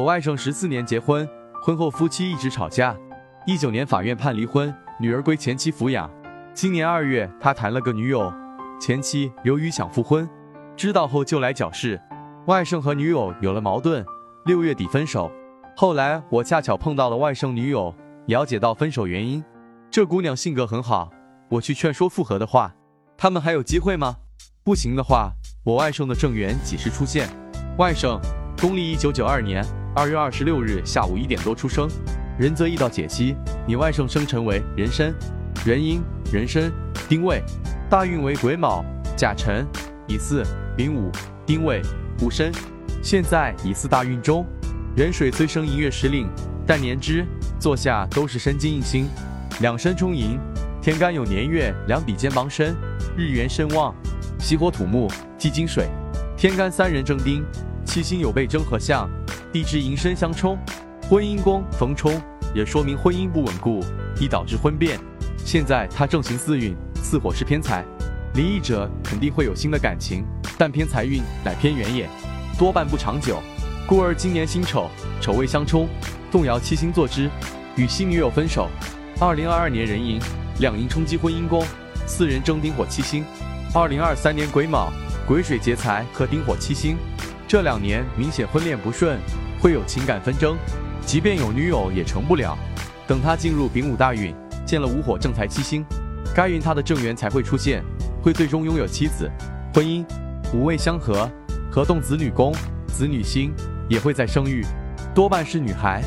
我外甥十四年结婚，婚后夫妻一直吵架，一九年法院判离婚，女儿归前妻抚养。今年二月，他谈了个女友，前妻由于想复婚，知道后就来搅事，外甥和女友有了矛盾，六月底分手。后来我恰巧碰到了外甥女友，了解到分手原因。这姑娘性格很好，我去劝说复合的话，他们还有机会吗？不行的话，我外甥的正缘几时出现？外甥，公历一九九二年二月二十六日下午一点多出生，仁泽易道解析，你外甥生辰为壬申、壬寅、壬申、丁未，大运为癸卯、甲辰、乙巳、丙午、丁未、戊申，现在乙巳大运中。壬水虽生寅月时令，但年支坐下都是申金印星，两申冲寅，天干有年月两比肩帮申，日元申旺，喜火土木，忌金水，天干三人正丁，七星有被征合相，地支寅申相冲，婚姻宫逢冲，也说明婚姻不稳固，易导致婚变。现在他正行四运，四火是偏财，离异者肯定会有新的感情，但偏财运乃偏远也，多半不长久。故而今年辛丑、丑未相冲，动摇七星坐之，与新女友分手。二零二二年壬寅，两寅冲击婚姻宫，四人争丁火七星。二零二三年癸卯，癸水劫财克丁火七星。这两年明显婚恋不顺，会有情感纷争，即便有女友也成不了。等他进入丙午大运，见了午火正财七星，该运他的正缘才会出现，会最终拥有妻子。婚姻五味相合，合动子女宫，子女星。也会在生育，多半是女孩。